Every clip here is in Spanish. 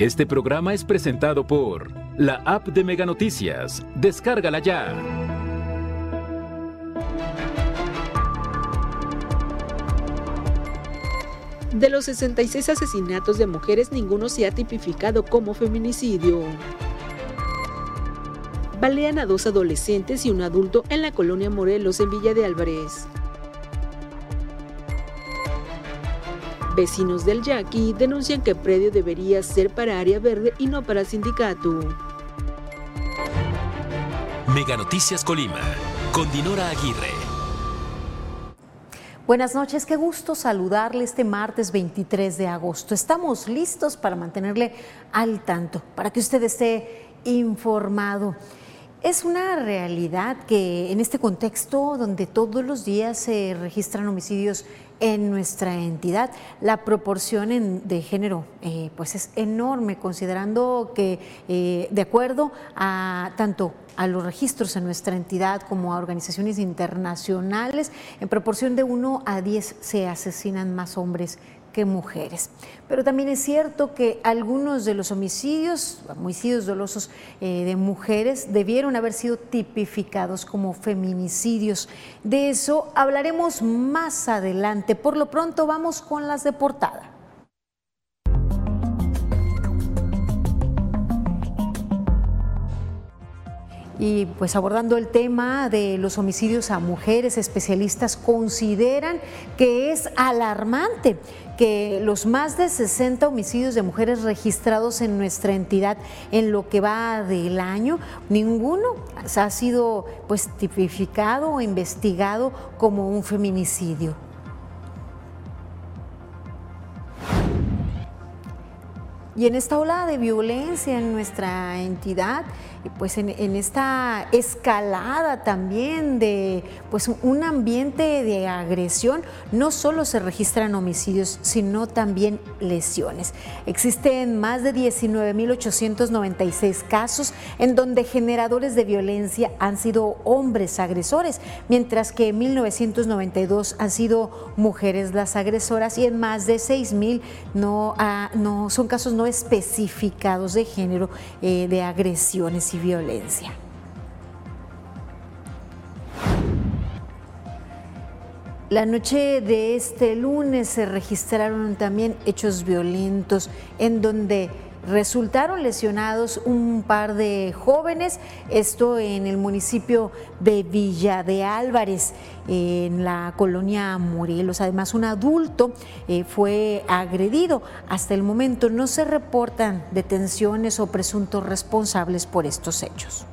Este programa es presentado por la app de Mega Noticias. Descárgala ya. De los 66 asesinatos de mujeres, ninguno se ha tipificado como feminicidio. Balean a dos adolescentes y un adulto en la colonia Morelos, en Villa de Álvarez. Vecinos del Yaqui denuncian que el predio debería ser para área verde y no para sindicato. Mega Noticias Colima, con Dinora Aguirre. Buenas noches, qué gusto saludarle este martes 23 de agosto. Estamos listos para mantenerle al tanto, para que usted esté informado. Es una realidad que en este contexto donde todos los días se registran homicidios en nuestra entidad, la proporción de género eh, pues es enorme, considerando que eh, de acuerdo a tanto a los registros en nuestra entidad como a organizaciones internacionales, en proporción de 1 a 10 se asesinan más hombres que mujeres. Pero también es cierto que algunos de los homicidios, homicidios dolosos eh, de mujeres, debieron haber sido tipificados como feminicidios. De eso hablaremos más adelante. Por lo pronto vamos con las de portada. Y pues abordando el tema de los homicidios a mujeres, especialistas consideran que es alarmante que los más de 60 homicidios de mujeres registrados en nuestra entidad en lo que va del año, ninguno ha sido pues tipificado o investigado como un feminicidio. Y en esta ola de violencia en nuestra entidad, pues en, esta escalada también de pues un ambiente de agresión, no solo se registran homicidios, sino también lesiones. Existen más de 19.896 casos en donde generadores de violencia han sido hombres agresores, mientras que en 1992 han sido mujeres las agresoras y en más de 6.000 no, ah, no son casos no especificados de género eh, de agresiones violencia. La noche de este lunes se registraron también hechos violentos en donde resultaron lesionados un par de jóvenes, esto en el municipio de Villa de Álvarez, en la colonia Morelos. Además, un adulto eh, fue agredido. Hasta el momento no se reportan detenciones o presuntos responsables por estos hechos.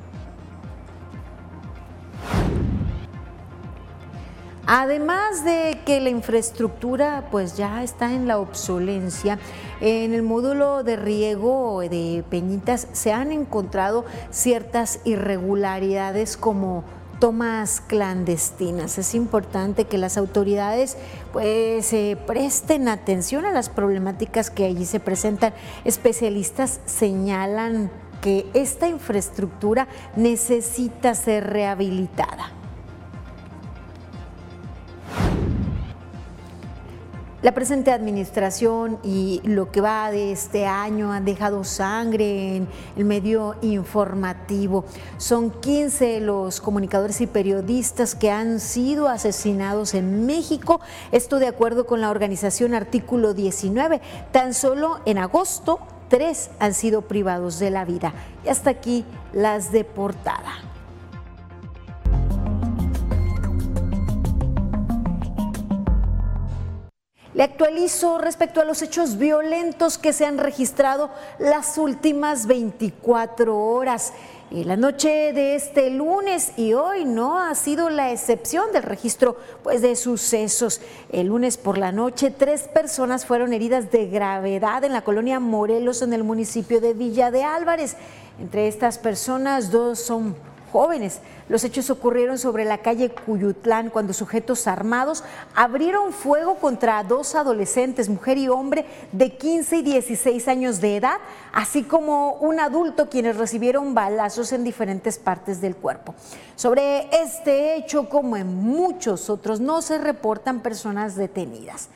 Además de que la infraestructura pues ya está en la obsolencia, en el módulo de riego de Peñitas se han encontrado ciertas irregularidades como tomas clandestinas. Es importante que las autoridades pues se presten atención a las problemáticas que allí se presentan. Especialistas señalan que esta infraestructura necesita ser rehabilitada. La presente administración y lo que va de este año han dejado sangre en el medio informativo. Son 15 los comunicadores y periodistas que han sido asesinados en México, esto de acuerdo con la organización Artículo 19. Tan solo en agosto, tres han sido privados de la vida. Y hasta aquí las de portada. Le actualizo respecto a los hechos violentos que se han registrado las últimas 24 horas. la noche de este lunes y hoy no ha sido la excepción del registro pues, de sucesos. El lunes por la noche, tres personas fueron heridas de gravedad en la colonia Morelos, en el municipio de Villa de Álvarez. Entre estas personas, dos son jóvenes. Los hechos ocurrieron sobre la calle Cuyutlán cuando sujetos armados abrieron fuego contra dos adolescentes, mujer y hombre, de 15 y 16 años de edad, así como un adulto quienes recibieron balazos en diferentes partes del cuerpo. Sobre este hecho, como en muchos otros, no se reportan personas detenidas.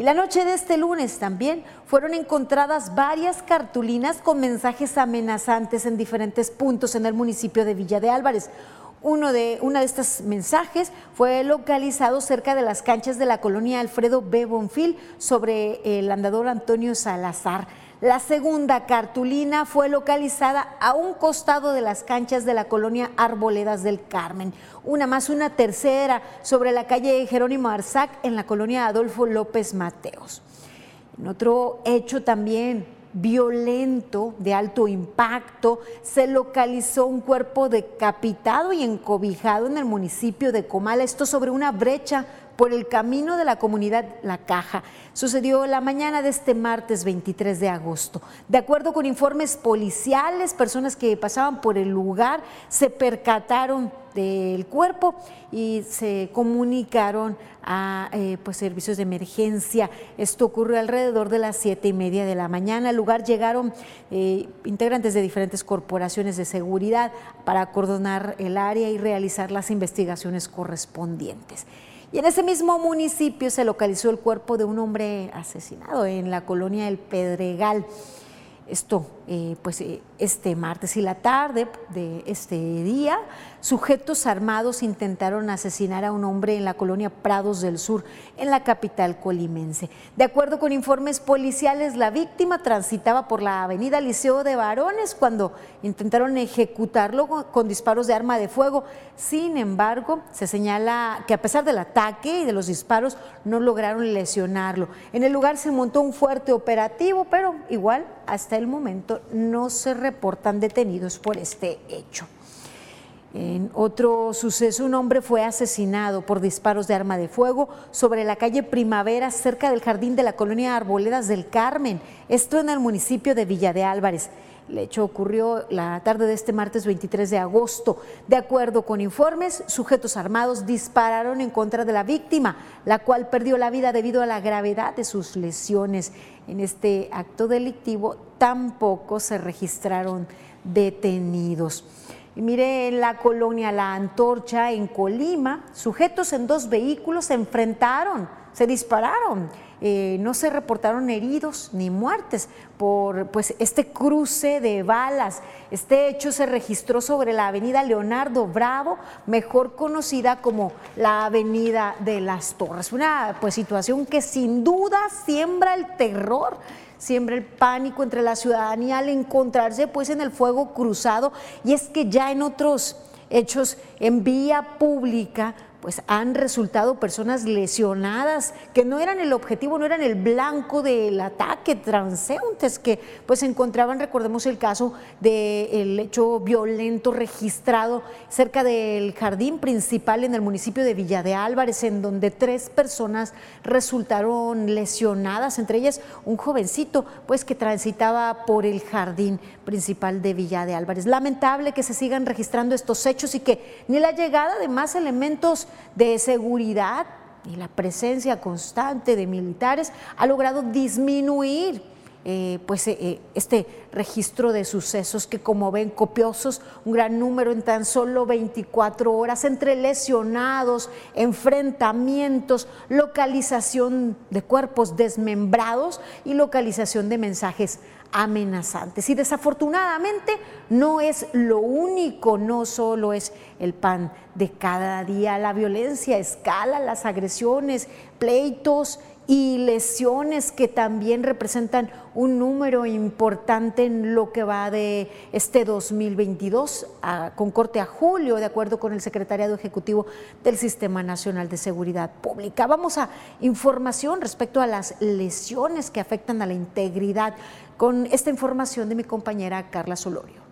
Y la noche de este lunes también fueron encontradas varias cartulinas con mensajes amenazantes en diferentes puntos en el municipio de Villa de Álvarez. Uno de, de estos mensajes fue localizado cerca de las canchas de la colonia Alfredo B. Bonfil sobre el andador Antonio Salazar. La segunda cartulina fue localizada a un costado de las canchas de la colonia Arboledas del Carmen. Una más, una tercera sobre la calle Jerónimo Arzac en la colonia Adolfo López Mateos. En otro hecho también violento, de alto impacto, se localizó un cuerpo decapitado y encobijado en el municipio de Comala, esto sobre una brecha por el camino de la comunidad La Caja. Sucedió la mañana de este martes 23 de agosto. De acuerdo con informes policiales, personas que pasaban por el lugar se percataron del cuerpo y se comunicaron a eh, pues, servicios de emergencia. Esto ocurrió alrededor de las siete y media de la mañana. Al lugar llegaron eh, integrantes de diferentes corporaciones de seguridad para acordonar el área y realizar las investigaciones correspondientes. Y en ese mismo municipio se localizó el cuerpo de un hombre asesinado en la colonia El Pedregal. Esto, eh, pues, eh, este martes y la tarde de este día, sujetos armados intentaron asesinar a un hombre en la colonia Prados del Sur, en la capital colimense. De acuerdo con informes policiales, la víctima transitaba por la avenida Liceo de Varones cuando intentaron ejecutarlo con disparos de arma de fuego. Sin embargo, se señala que a pesar del ataque y de los disparos, no lograron lesionarlo. En el lugar se montó un fuerte operativo, pero igual hasta el momento no se reportan detenidos por este hecho. En otro suceso, un hombre fue asesinado por disparos de arma de fuego sobre la calle Primavera, cerca del jardín de la colonia Arboledas del Carmen, esto en el municipio de Villa de Álvarez. El hecho ocurrió la tarde de este martes 23 de agosto. De acuerdo con informes, sujetos armados dispararon en contra de la víctima, la cual perdió la vida debido a la gravedad de sus lesiones. En este acto delictivo tampoco se registraron detenidos. Y mire, en la colonia La Antorcha, en Colima, sujetos en dos vehículos se enfrentaron, se dispararon eh, no se reportaron heridos ni muertes por pues, este cruce de balas. Este hecho se registró sobre la avenida Leonardo Bravo, mejor conocida como la avenida de las Torres. Una pues, situación que sin duda siembra el terror siembra el pánico entre la ciudadanía al encontrarse pues en el fuego cruzado. Y es que ya en otros hechos en vía pública pues han resultado personas lesionadas que no eran el objetivo, no eran el blanco del ataque, transeúntes que pues encontraban, recordemos el caso del hecho violento registrado cerca del jardín principal en el municipio de Villa de Álvarez, en donde tres personas resultaron lesionadas, entre ellas un jovencito pues que transitaba por el jardín principal de Villa de Álvarez. Lamentable que se sigan registrando estos hechos y que ni la llegada de más elementos de seguridad y la presencia constante de militares ha logrado disminuir eh, pues, eh, eh, este registro de sucesos que como ven copiosos, un gran número en tan solo 24 horas, entre lesionados, enfrentamientos, localización de cuerpos desmembrados y localización de mensajes amenazantes. Y desafortunadamente no es lo único, no solo es el pan de cada día, la violencia escala, las agresiones, pleitos y lesiones que también representan un número importante en lo que va de este 2022 con corte a julio, de acuerdo con el Secretariado Ejecutivo del Sistema Nacional de Seguridad Pública. Vamos a información respecto a las lesiones que afectan a la integridad con esta información de mi compañera Carla Solorio.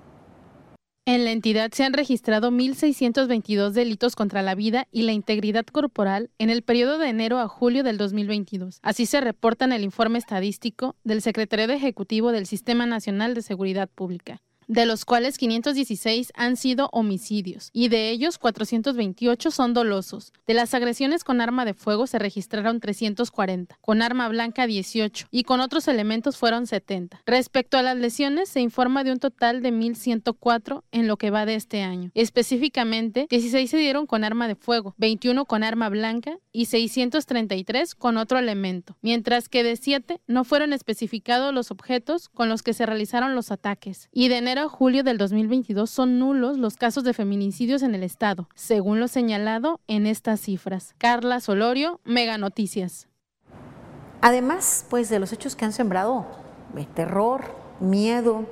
En la entidad se han registrado 1.622 delitos contra la vida y la integridad corporal en el periodo de enero a julio del 2022. Así se reporta en el informe estadístico del Secretario Ejecutivo del Sistema Nacional de Seguridad Pública. De los cuales 516 han sido homicidios y de ellos 428 son dolosos. De las agresiones con arma de fuego se registraron 340, con arma blanca 18 y con otros elementos fueron 70. Respecto a las lesiones, se informa de un total de 1.104 en lo que va de este año. Específicamente, 16 se dieron con arma de fuego, 21 con arma blanca y 633 con otro elemento, mientras que de 7 no fueron especificados los objetos con los que se realizaron los ataques. Y de enero julio del 2022 son nulos los casos de feminicidios en el estado, según lo señalado en estas cifras. Carla Solorio, Mega Noticias. Además, pues de los hechos que han sembrado terror, miedo,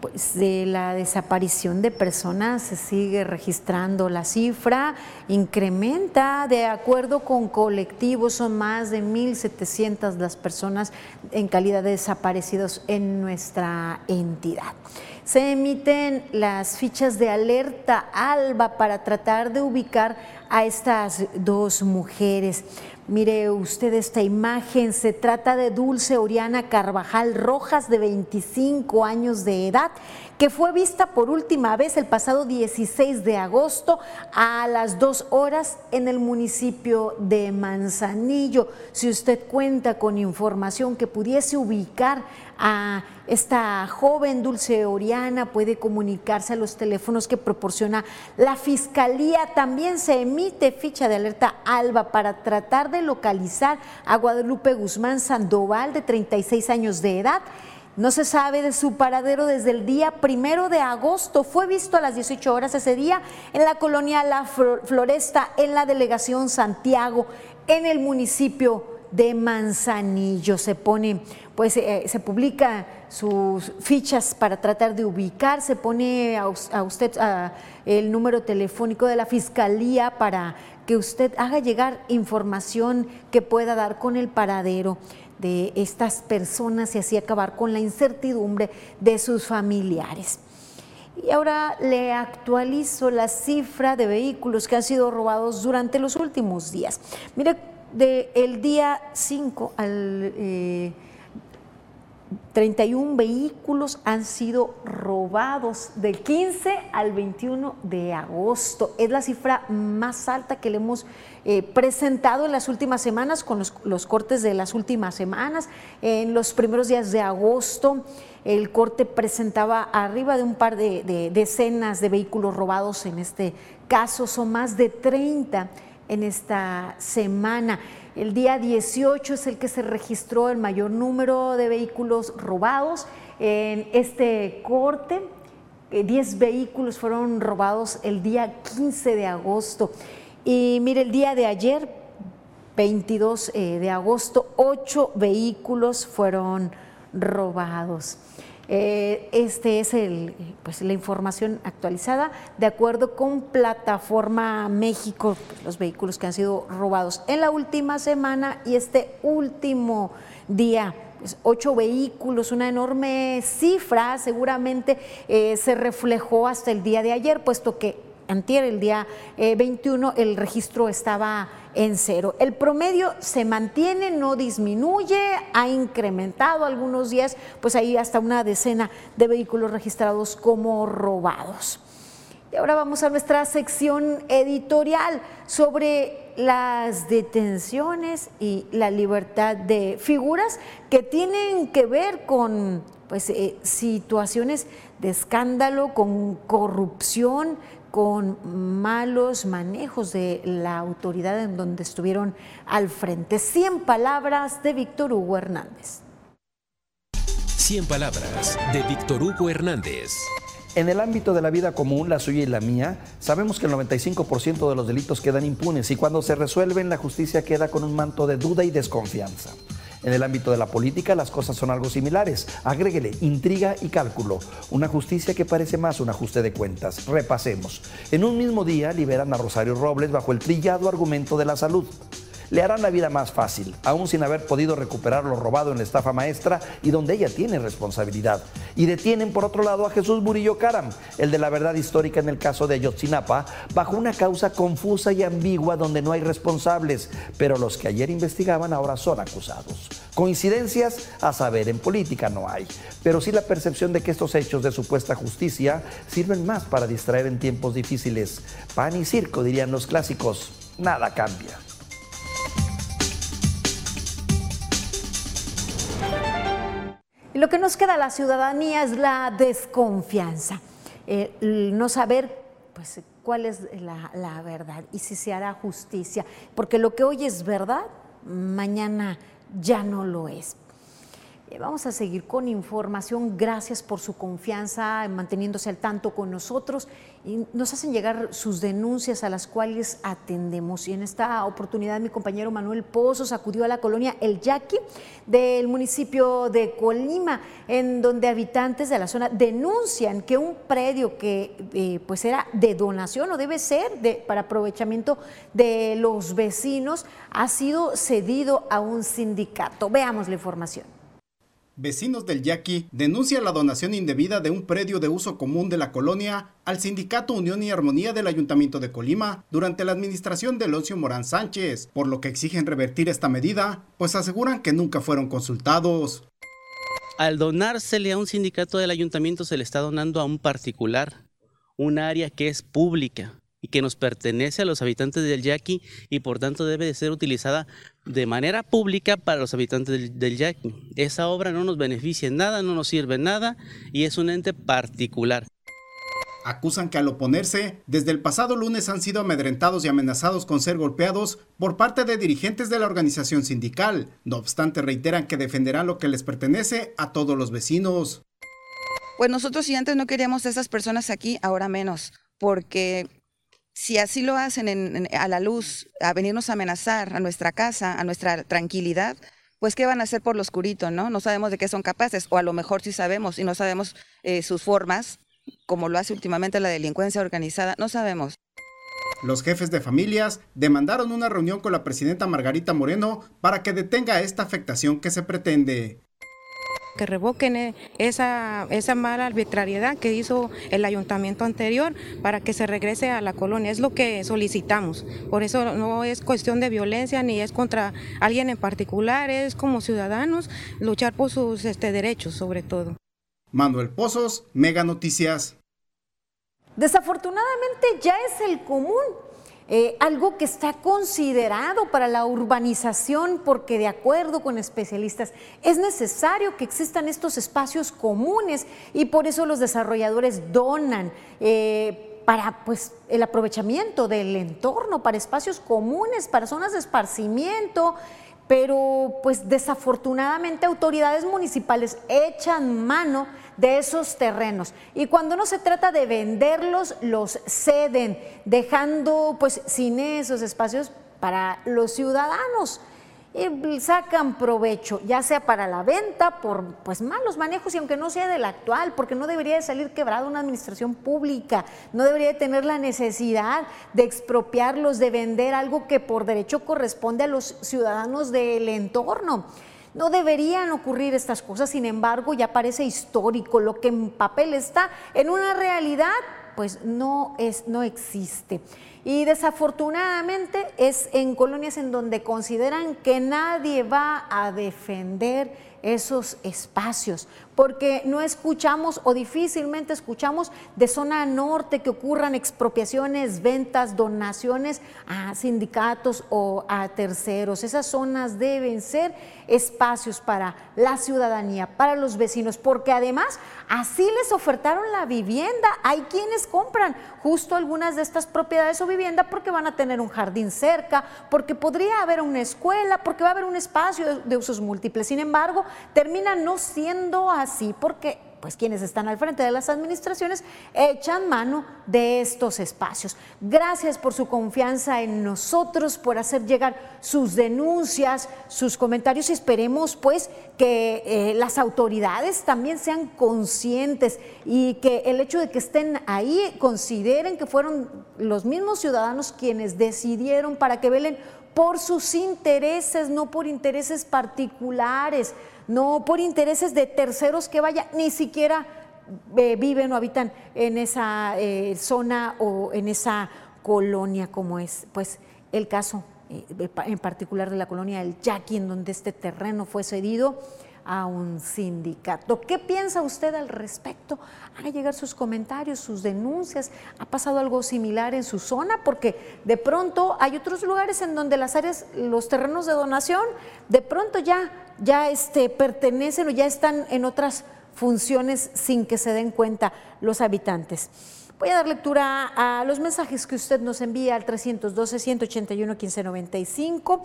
pues de la desaparición de personas se sigue registrando la cifra, incrementa de acuerdo con colectivos, son más de 1.700 las personas en calidad de desaparecidos en nuestra entidad. Se emiten las fichas de alerta ALBA para tratar de ubicar a estas dos mujeres. Mire usted esta imagen, se trata de Dulce Oriana Carvajal Rojas, de 25 años de edad, que fue vista por última vez el pasado 16 de agosto a las 2 horas en el municipio de Manzanillo. Si usted cuenta con información que pudiese ubicar a esta joven Dulce Oriana puede comunicarse a los teléfonos que proporciona la Fiscalía. También se emite ficha de alerta ALBA para tratar de localizar a Guadalupe Guzmán Sandoval, de 36 años de edad. No se sabe de su paradero desde el día primero de agosto. Fue visto a las 18 horas ese día en la colonia La Floresta, en la delegación Santiago, en el municipio de Manzanillo. Se pone, pues eh, se publica sus fichas para tratar de ubicar, se pone a, usted el número telefónico de la fiscalía para que usted haga llegar información que pueda dar con el paradero de estas personas y así acabar con la incertidumbre de sus familiares. Y ahora le actualizo la cifra de vehículos que han sido robados durante los últimos días. Mire, del día 5 al 31 eh, vehículos han sido robados del 15 al 21 de agosto. Es la cifra más alta que le hemos eh, presentado en las últimas semanas con los, cortes de las últimas semanas. En los primeros días de agosto el corte presentaba arriba de un par de, de decenas de vehículos robados. En este caso son más de 30 en esta semana. El día 18 es el que se registró el mayor número de vehículos robados en este corte. 10 eh, vehículos fueron robados el día 15 de agosto. Y mire, el día de ayer, 22 eh, de agosto, 8 vehículos fueron robados. Eh, este es el, pues, la información actualizada de acuerdo con Plataforma México, los vehículos que han sido robados en la última semana y este último día. Pues, ocho vehículos, una enorme cifra, seguramente eh, se reflejó hasta el día de ayer, puesto que antier, el día 21, eh, el registro estaba en cero. El promedio se mantiene, no disminuye, ha incrementado algunos días, pues ahí hasta una decena de vehículos registrados como robados. Y ahora vamos a nuestra sección editorial sobre las detenciones y la libertad de figuras que tienen que ver con pues, eh, situaciones de escándalo, con corrupción, con malos manejos de la autoridad en donde estuvieron al frente. 100 palabras de Víctor Hugo Hernández. 100 palabras de Víctor Hugo Hernández. En el ámbito de la vida común, la suya y la mía, sabemos que el 95% de los delitos quedan impunes y cuando se resuelven la justicia queda con un manto de duda y desconfianza. En el ámbito de la política las cosas son algo similares. Agréguele intriga y cálculo. Una justicia que parece más un ajuste de cuentas. Repasemos. En un mismo día liberan a Rosario Robles bajo el trillado argumento de la salud. Le harán la vida más fácil, aún sin haber podido recuperar lo robado en la estafa maestra y donde ella tiene responsabilidad. Y detienen por otro lado a Jesús Murillo Caram, el de la verdad histórica en el caso de Ayotzinapa, bajo una causa confusa y ambigua donde no hay responsables, pero los que ayer investigaban ahora son acusados. Coincidencias, a saber, en política no hay, pero sí la percepción de que estos hechos de supuesta justicia sirven más para distraer en tiempos difíciles. Pan y circo, dirían los clásicos, nada cambia. Y lo que nos queda a la ciudadanía es la desconfianza, eh, no saber pues, cuál es la, la verdad y si se hará justicia, porque lo que hoy es verdad, mañana ya no lo es. Eh, vamos a seguir con información. Gracias por su confianza, manteniéndose al tanto con nosotros. Y nos hacen llegar sus denuncias a las cuales atendemos. Y en esta oportunidad mi compañero Manuel Pozos acudió a la colonia El Yaqui del municipio de Colima, en donde habitantes de la zona denuncian que un predio que eh, pues era de donación o debe ser para aprovechamiento de los vecinos ha sido cedido a un sindicato. Veamos la información. Vecinos del Yaqui denuncian la donación indebida de un predio de uso común de la colonia al Sindicato Unión y Armonía del Ayuntamiento de Colima durante la administración de Loncio Morán Sánchez, por lo que exigen revertir esta medida, pues aseguran que nunca fueron consultados. Al donársele a un sindicato del ayuntamiento se le está donando a un particular, un área que es pública, y que nos pertenece a los habitantes del Yaqui y por tanto debe de ser utilizada de manera pública para los habitantes del, Yaqui. Esa obra no nos beneficia en nada, no nos sirve en nada y es un ente particular. Acusan que al oponerse, desde el pasado lunes han sido amedrentados y amenazados con ser golpeados por parte de dirigentes de la organización sindical. No obstante, reiteran que defenderán lo que les pertenece a todos los vecinos. Pues nosotros si antes no queríamos a esas personas aquí, ahora menos, porque si así lo hacen a la luz, a venirnos a amenazar a nuestra casa, a nuestra tranquilidad, pues qué van a hacer por lo oscurito, ¿no? No sabemos de qué son capaces, o a lo mejor sí sabemos y no sabemos eh, sus formas, como lo hace últimamente la delincuencia organizada, no sabemos. Los jefes de familias demandaron una reunión con la presidenta Margarita Moreno para que detenga esta afectación que se pretende que revoquen eh, esa, esa mala arbitrariedad que hizo el ayuntamiento anterior para que se regrese a la colonia. Es lo que solicitamos. Por eso no es cuestión de violencia ni es contra alguien en particular, es como ciudadanos luchar por sus este, derechos sobre todo. Manuel Pozos, Mega Noticias. Desafortunadamente ya es el común eh, algo que está considerado para la urbanización porque de acuerdo con especialistas es necesario que existan estos espacios comunes y por eso los desarrolladores donan. Eh, para pues, el aprovechamiento del entorno, para espacios comunes, para zonas de esparcimiento, pero pues desafortunadamente autoridades municipales echan mano de esos terrenos y cuando no se trata de venderlos los ceden dejando pues sin esos espacios para los ciudadanos y sacan provecho, ya sea para la venta, por pues malos manejos y aunque no sea del actual, porque no debería de salir quebrada una administración pública, no debería de tener la necesidad de expropiarlos, de vender algo que por derecho corresponde a los ciudadanos del entorno. No deberían ocurrir estas cosas, sin embargo, ya parece histórico, lo que en papel está, en una realidad, pues no es no existe. Y desafortunadamente es en colonias en donde consideran que nadie va a defender esos espacios, porque no escuchamos o difícilmente escuchamos de zona norte que ocurran expropiaciones, ventas, donaciones a sindicatos o a terceros. Esas zonas deben ser espacios para la ciudadanía, para los vecinos, porque además así les ofertaron la vivienda. Hay quienes compran justo algunas de estas propiedades o vivienda porque van a tener un jardín cerca, porque podría haber una escuela, porque va a haber un espacio de, usos múltiples. Sin embargo, termina no siendo así porque pues quienes están al frente de las administraciones echan mano de estos espacios. Gracias por su confianza en nosotros, por hacer llegar sus denuncias, sus comentarios y esperemos pues que eh, las autoridades también sean conscientes y que el hecho de que estén ahí consideren que fueron los mismos ciudadanos quienes decidieron para que velen por sus intereses, no por intereses particulares, no por intereses de terceros que vaya, ni siquiera eh, viven o habitan en esa eh, zona o en esa colonia como es pues el caso eh, en particular de la colonia del Yaqui, en donde este terreno fue cedido a un sindicato. ¿Qué piensa usted al respecto? Haga llegar sus comentarios, sus denuncias. ¿Ha pasado algo similar en su zona? Porque de pronto hay otros lugares en donde las áreas, los terrenos de donación, de pronto ya, ya este, pertenecen o ya están en otras funciones sin que se den cuenta los habitantes. Voy a dar lectura a los mensajes que usted nos envía al 312-181-1595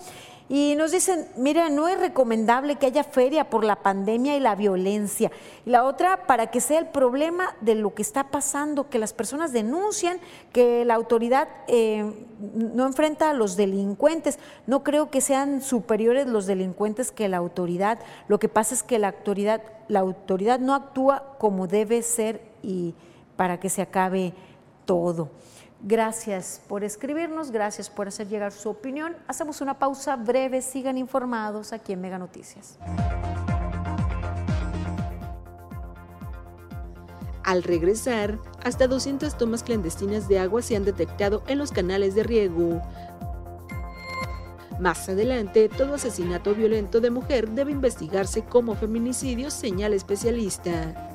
y nos dicen, mira, no es recomendable que haya feria por la pandemia y la violencia. Y la otra, para que sea el problema de lo que está pasando, que las personas denuncian que la autoridad eh, no enfrenta a los delincuentes. No creo que sean superiores los delincuentes que la autoridad. Lo que pasa es que la autoridad, la autoridad no actúa como debe ser y para que se acabe todo. Gracias por escribirnos, gracias por hacer llegar su opinión. Hacemos una pausa breve, sigan informados aquí en Mega Noticias. Al regresar, hasta 200 tomas clandestinas de agua se han detectado en los canales de riego. Más adelante, todo asesinato violento de mujer debe investigarse como feminicidio, señala especialista.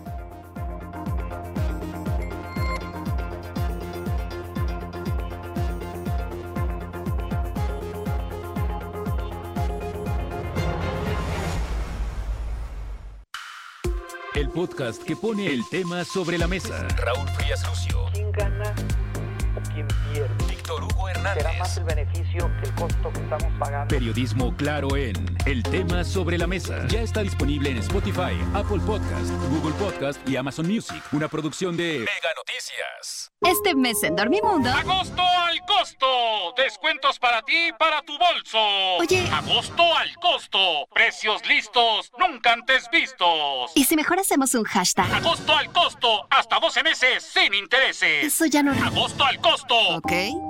Podcast que pone el tema sobre la mesa. Raúl Frías Lucio. ¿Quién gana o quién pierde? Víctor Hugo Hernández. Será más el beneficio que el costo que estamos pagando. Periodismo claro en El tema sobre la mesa. Ya está disponible en Spotify, Apple Podcast, Google Podcast y Amazon Music. Una producción de Mega Noticias. Este mes en Dormimundo. ¡Agosto al costo! Descuentos para ti y para tu bolso. Oye. ¡Agosto al costo! Precios listos, nunca antes vistos. ¿Y si mejor hacemos un hashtag? ¡Agosto al costo! Hasta 12 meses sin intereses. Eso ya no. ¡Agosto al costo! Ok.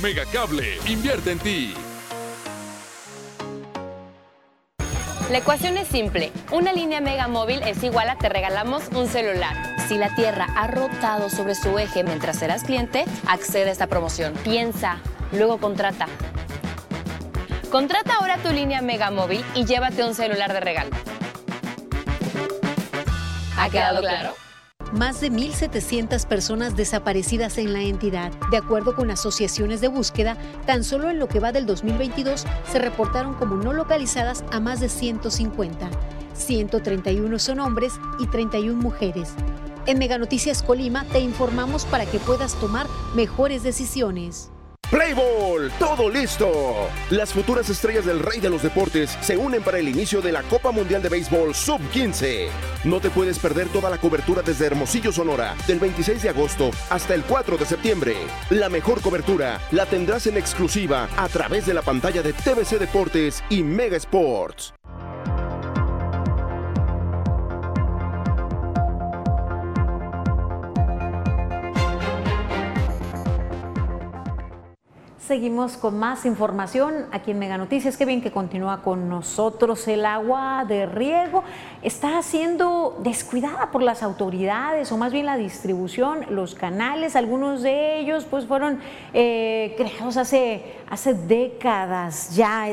Megacable, invierte en ti. La ecuación es simple. Una línea Mega Móvil es igual a te regalamos un celular. Si la Tierra ha rotado sobre su eje mientras serás cliente, accede a esta promoción. Piensa, luego contrata. Contrata ahora tu línea Mega Móvil y llévate un celular de regalo. ¿Ha quedado claro? Más de 1.700 personas desaparecidas en la entidad. De acuerdo con asociaciones de búsqueda, tan solo en lo que va del 2022 se reportaron como no localizadas a más de 150. 131 son hombres y 31 mujeres. En Mega Noticias Colima te informamos para que puedas tomar mejores decisiones. Playball, todo listo. Las futuras estrellas del rey de los deportes se unen para el inicio de la Copa Mundial de Béisbol Sub-15. No te puedes perder toda la cobertura desde Hermosillo, Sonora, del 26 de agosto hasta el 4 de septiembre. La mejor cobertura la tendrás en exclusiva a través de la pantalla de TVC Deportes y Mega Sports. Seguimos con más información aquí en Mega Noticias. Qué bien que continúa con nosotros. El agua de riego está siendo descuidada por las autoridades o más bien la distribución, los canales. Algunos de ellos pues fueron eh, creados hace, hace décadas ya.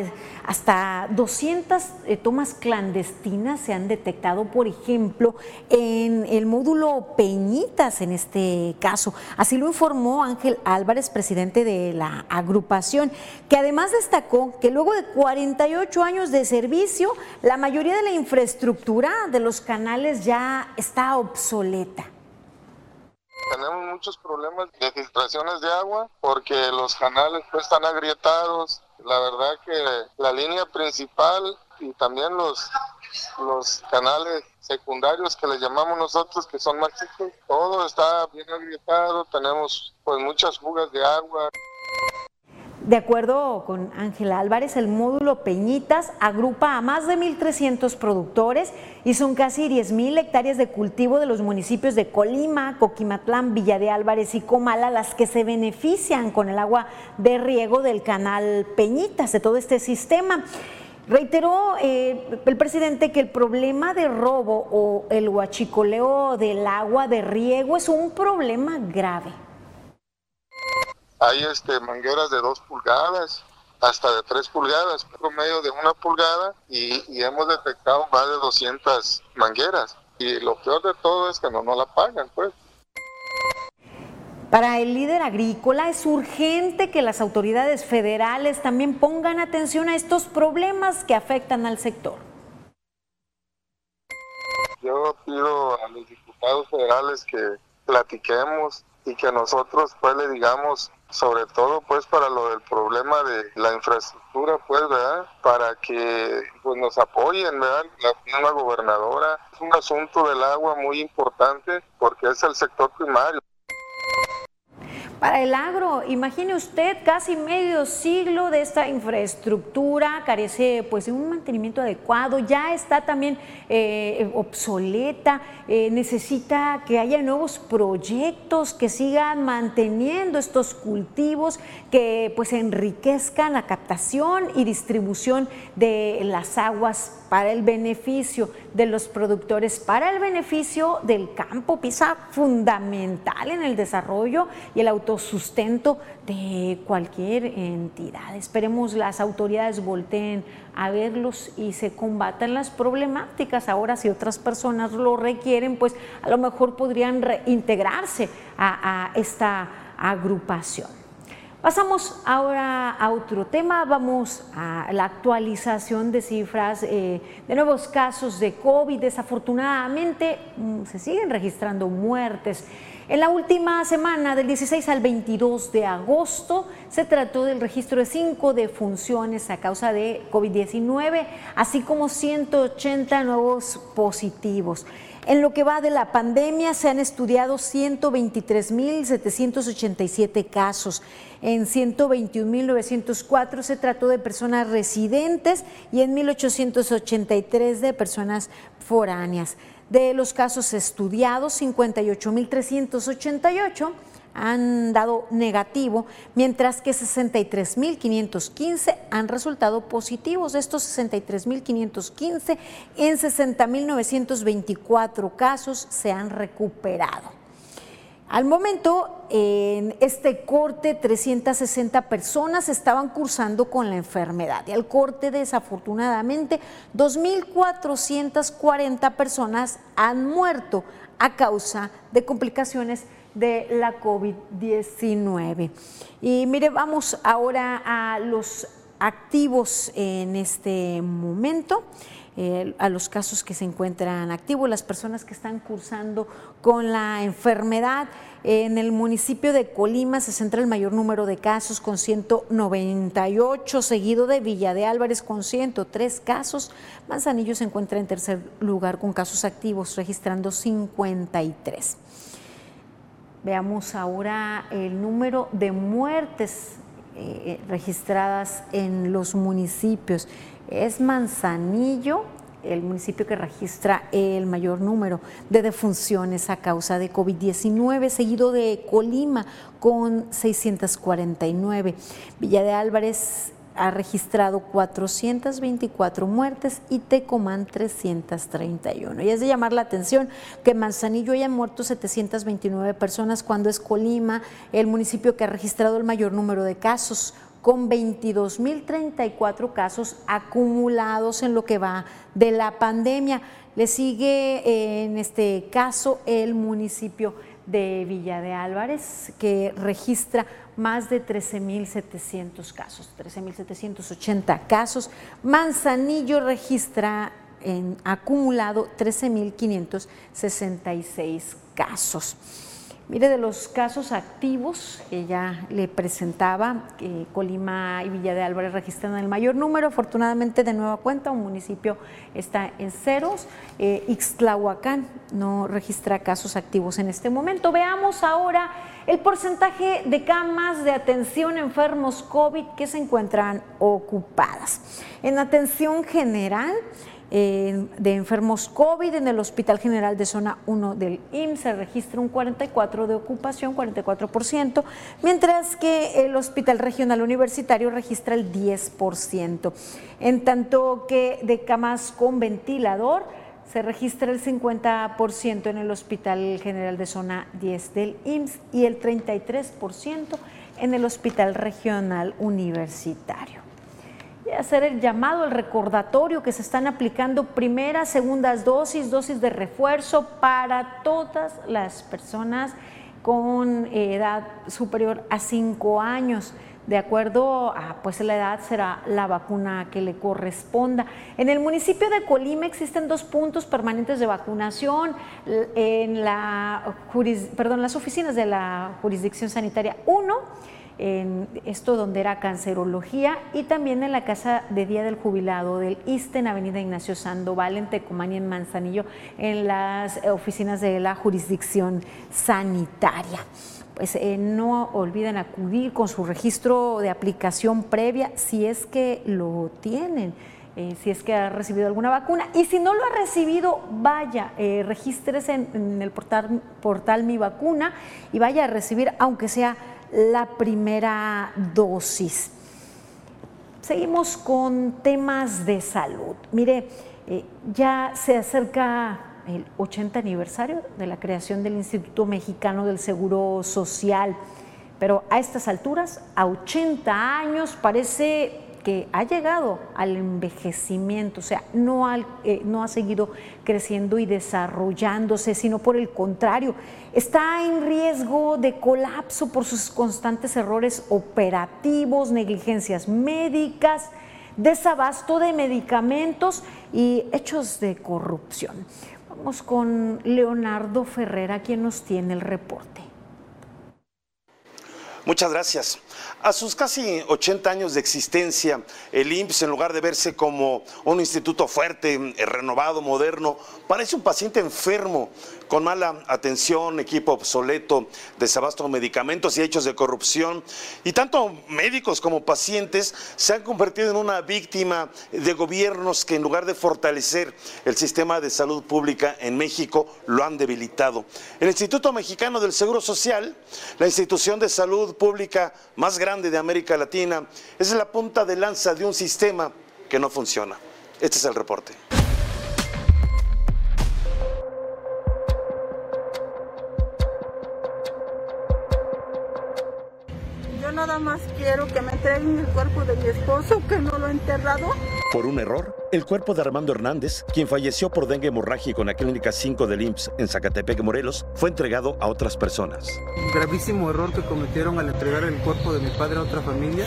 Hasta 200 eh, tomas clandestinas se han detectado, por ejemplo, en el módulo Peñitas en este caso. Así lo informó Ángel Álvarez, presidente de la agrupación, que además destacó que luego de 48 años de servicio, la mayoría de la infraestructura de los canales ya está obsoleta. Tenemos muchos problemas de filtraciones de agua porque los canales pues, están agrietados. La verdad que la línea principal y también los, los canales secundarios que le llamamos nosotros, que son más chicos, todo está bien agrietado, tenemos pues muchas fugas de agua. De acuerdo con Ángela Álvarez, el módulo Peñitas agrupa a más de 1.300 productores y son casi 10.000 hectáreas de cultivo de los municipios de Colima, Coquimatlán, Villa de Álvarez y Comala las que se benefician con el agua de riego del canal Peñitas, de todo este sistema. Reiteró eh, el presidente que el problema de robo o el huachicoleo del agua de riego es un problema grave hay este mangueras de dos pulgadas hasta de tres pulgadas, promedio de una pulgada y, hemos detectado más de 200 mangueras y lo peor de todo es que no nos la pagan pues. Para el líder agrícola es urgente que las autoridades federales también pongan atención a estos problemas que afectan al sector. Yo pido a los diputados federales que platiquemos y que nosotros pues le digamos sobre todo pues para lo del problema de la infraestructura pues verdad para que pues nos apoyen verdad la misma gobernadora. Es un asunto del agua muy importante porque es el sector primario para el agro. Imagine usted casi medio siglo de esta infraestructura, carece pues de un mantenimiento adecuado, ya está también eh, obsoleta, eh, necesita que haya nuevos proyectos que sigan manteniendo estos cultivos, que pues enriquezcan la captación y distribución de las aguas para el beneficio de los productores, para el beneficio del campo, pieza fundamental en el desarrollo y el autosustento de cualquier entidad. Esperemos las autoridades volteen a verlos y se combatan las problemáticas. Ahora, si otras personas lo requieren, pues a lo mejor podrían reintegrarse a, a esta agrupación. Pasamos ahora a otro tema, vamos a la actualización de cifras eh, de nuevos casos de COVID. Desafortunadamente mm, se siguen registrando muertes. En la última semana, del 16 al 22 de agosto, se trató del registro de cinco defunciones a causa de COVID-19, así como 180 nuevos positivos. En lo que va de la pandemia se han estudiado 123.787 casos. En 121.904 se trató de personas residentes y en 1.883 de personas foráneas. De los casos estudiados, 58.388 han dado negativo, mientras que 63.515 han resultado positivos. Estos 63.515, en 60.924 casos se han recuperado. Al momento, en este corte, 360 personas estaban cursando con la enfermedad y al corte, desafortunadamente, 2.440 personas han muerto a causa de complicaciones de la COVID-19. Y mire, vamos ahora a los activos en este momento. Eh, a los casos que se encuentran activos, las personas que están cursando con la enfermedad. En el municipio de Colima se centra el mayor número de casos con 198, seguido de Villa de Álvarez con 103 casos. Manzanillo se encuentra en tercer lugar con casos activos, registrando 53. Veamos ahora el número de muertes eh, registradas en los municipios. Es Manzanillo el municipio que registra el mayor número de defunciones a causa de COVID-19, seguido de Colima con 649. Villa de Álvarez ha registrado 424 muertes y Tecomán 331. Y es de llamar la atención que Manzanillo hayan muerto 729 personas cuando es Colima el municipio que ha registrado el mayor número de casos con 22.034 casos acumulados en lo que va de la pandemia. Le sigue en este caso el municipio de Villa de Álvarez, que registra más de 13.700 casos, 13.780 casos. Manzanillo registra en acumulado 13.566 casos. Mire, de los casos activos que ya le presentaba, Colima y Villa de Álvarez registran el mayor número, afortunadamente de nueva cuenta, un municipio está en ceros, eh, Ixtlahuacán no registra casos activos en este momento. Veamos ahora el porcentaje de camas de atención enfermos COVID que se encuentran ocupadas. En atención general, de enfermos COVID en el Hospital General de Zona 1 del IMSS se registra un 44 de ocupación, 44%, mientras que el Hospital Regional Universitario registra el 10%. En tanto que de camas con ventilador se registra el 50% en el Hospital General de Zona 10 del IMSS y el 33% en el Hospital Regional Universitario hacer el llamado, el recordatorio que se están aplicando primeras, segundas dosis, dosis de refuerzo para todas las personas con edad superior a 5 años. De acuerdo a pues la edad será la vacuna que le corresponda. En el municipio de Colima existen dos puntos permanentes de vacunación en la perdón, las oficinas de la jurisdicción sanitaria. Uno en esto donde era cancerología y también en la Casa de Día del Jubilado del ISTE en Avenida Ignacio Sandoval, en Tecomán y en Manzanillo, en las oficinas de la jurisdicción sanitaria. Pues eh, no olviden acudir con su registro de aplicación previa si es que lo tienen. Eh, si es que ha recibido alguna vacuna. Y si no lo ha recibido, vaya, eh, regístrese en, en, el portal, portal Mi Vacuna y vaya a recibir, aunque sea la primera dosis. Seguimos con temas de salud. Mire, eh, ya se acerca el 80 aniversario de la creación del Instituto Mexicano del Seguro Social, pero a estas alturas, a 80 años, parece que ha llegado al envejecimiento, o sea, no, eh, no ha seguido creciendo y desarrollándose, sino por el contrario, está en riesgo de colapso por sus constantes errores operativos, negligencias médicas, desabasto de medicamentos y hechos de corrupción. Vamos con Leonardo Ferrera, quien nos tiene el reporte. Muchas gracias. A sus casi 80 años de existencia, el IMSS, en lugar de verse como un instituto fuerte, renovado, moderno, parece un paciente enfermo con mala atención, equipo obsoleto, desabasto de medicamentos y hechos de corrupción. Y tanto médicos como pacientes se han convertido en una víctima de gobiernos que en lugar de fortalecer el sistema de salud pública en México, lo han debilitado. El Instituto Mexicano del Seguro Social, la institución de salud pública más grande de América Latina, es la punta de lanza de un sistema que no funciona. Este es el reporte. Entreguen el cuerpo de mi esposo, que no lo he enterrado. Por un error, el cuerpo de Armando Hernández, quien falleció por dengue hemorrágico en la clínica 5 del IMSS en Zacatepec, Morelos, fue entregado a otras personas. Gravísimo error que cometieron al entregar el cuerpo de mi padre a otra familia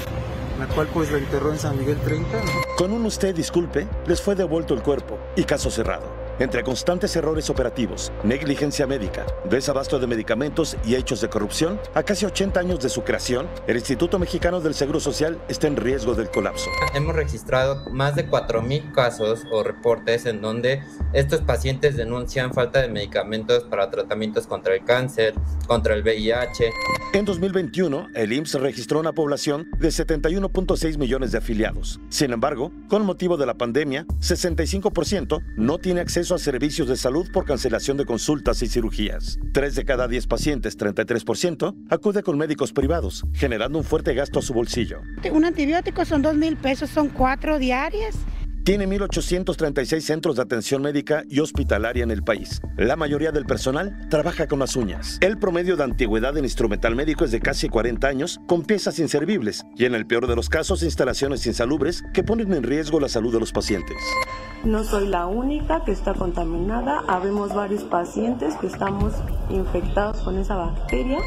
la cual pues lo enterró en San Miguel 30. Con un usted disculpe, les fue devuelto el cuerpo y caso cerrado. Entre constantes errores operativos, negligencia médica, desabasto de medicamentos y hechos de corrupción, a casi 80 años de su creación, el Instituto Mexicano del Seguro Social está en riesgo del colapso. Hemos registrado más de 4.000 casos o reportes en donde estos pacientes denuncian falta de medicamentos para tratamientos contra el cáncer, contra el VIH. En 2021, el IMSS registró una población de 71.6 millones de afiliados. Sin embargo, con motivo de la pandemia, 65% no tiene acceso a servicios de salud por cancelación de consultas y cirugías. Tres de cada diez pacientes, 33%, acude con médicos privados, generando un fuerte gasto a su bolsillo. Un antibiótico son dos mil pesos, son cuatro diarias. Tiene 1.836 centros de atención médica y hospitalaria en el país. La mayoría del personal trabaja con las uñas. El promedio de antigüedad en instrumental médico es de casi 40 años, con piezas inservibles y en el peor de los casos instalaciones insalubres que ponen en riesgo la salud de los pacientes. No soy la única que está contaminada, habemos varios pacientes que estamos infectados con esa bacteria.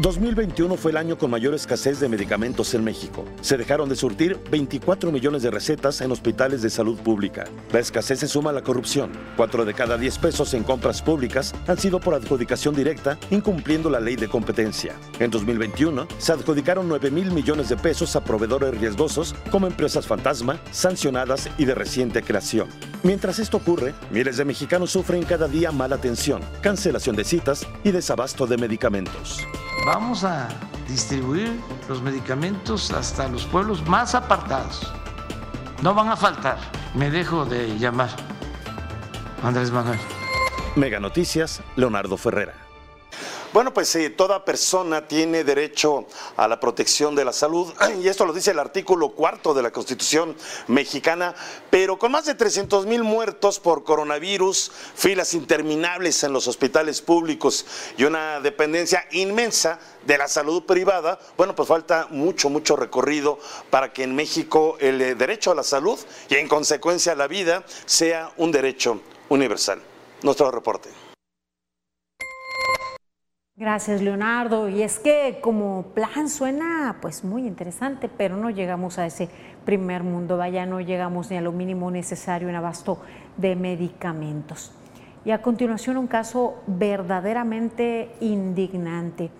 2021 fue el año con mayor escasez de medicamentos en México. Se dejaron de surtir 24 millones de recetas en hospitales de salud pública. La escasez se suma a la corrupción. Cuatro de cada 10 pesos en compras públicas han sido por adjudicación directa, incumpliendo la ley de competencia. En 2021 se adjudicaron 9 mil millones de pesos a proveedores riesgosos como empresas fantasma, sancionadas y de reciente creación. Mientras esto ocurre, miles de mexicanos sufren cada día mala atención, cancelación de citas y desabasto de medicamentos. Vamos a distribuir los medicamentos hasta los pueblos más apartados. No van a faltar. Me dejo de llamar. Andrés Manuel. Mega Noticias, Leonardo Ferrera. Bueno, pues eh, toda persona tiene derecho a la protección de la salud y esto lo dice el artículo cuarto de la Constitución mexicana, pero con más de 300 mil muertos por coronavirus, filas interminables en los hospitales públicos y una dependencia inmensa de la salud privada, bueno, pues falta mucho, mucho recorrido para que en México el eh, derecho a la salud y en consecuencia la vida sea un derecho universal. Nuestro reporte. Gracias, Leonardo. Y es que como plan suena pues muy interesante, pero no llegamos a ese primer mundo, vaya, no llegamos ni a lo mínimo necesario en abasto de medicamentos. Y a continuación un caso verdaderamente indignante.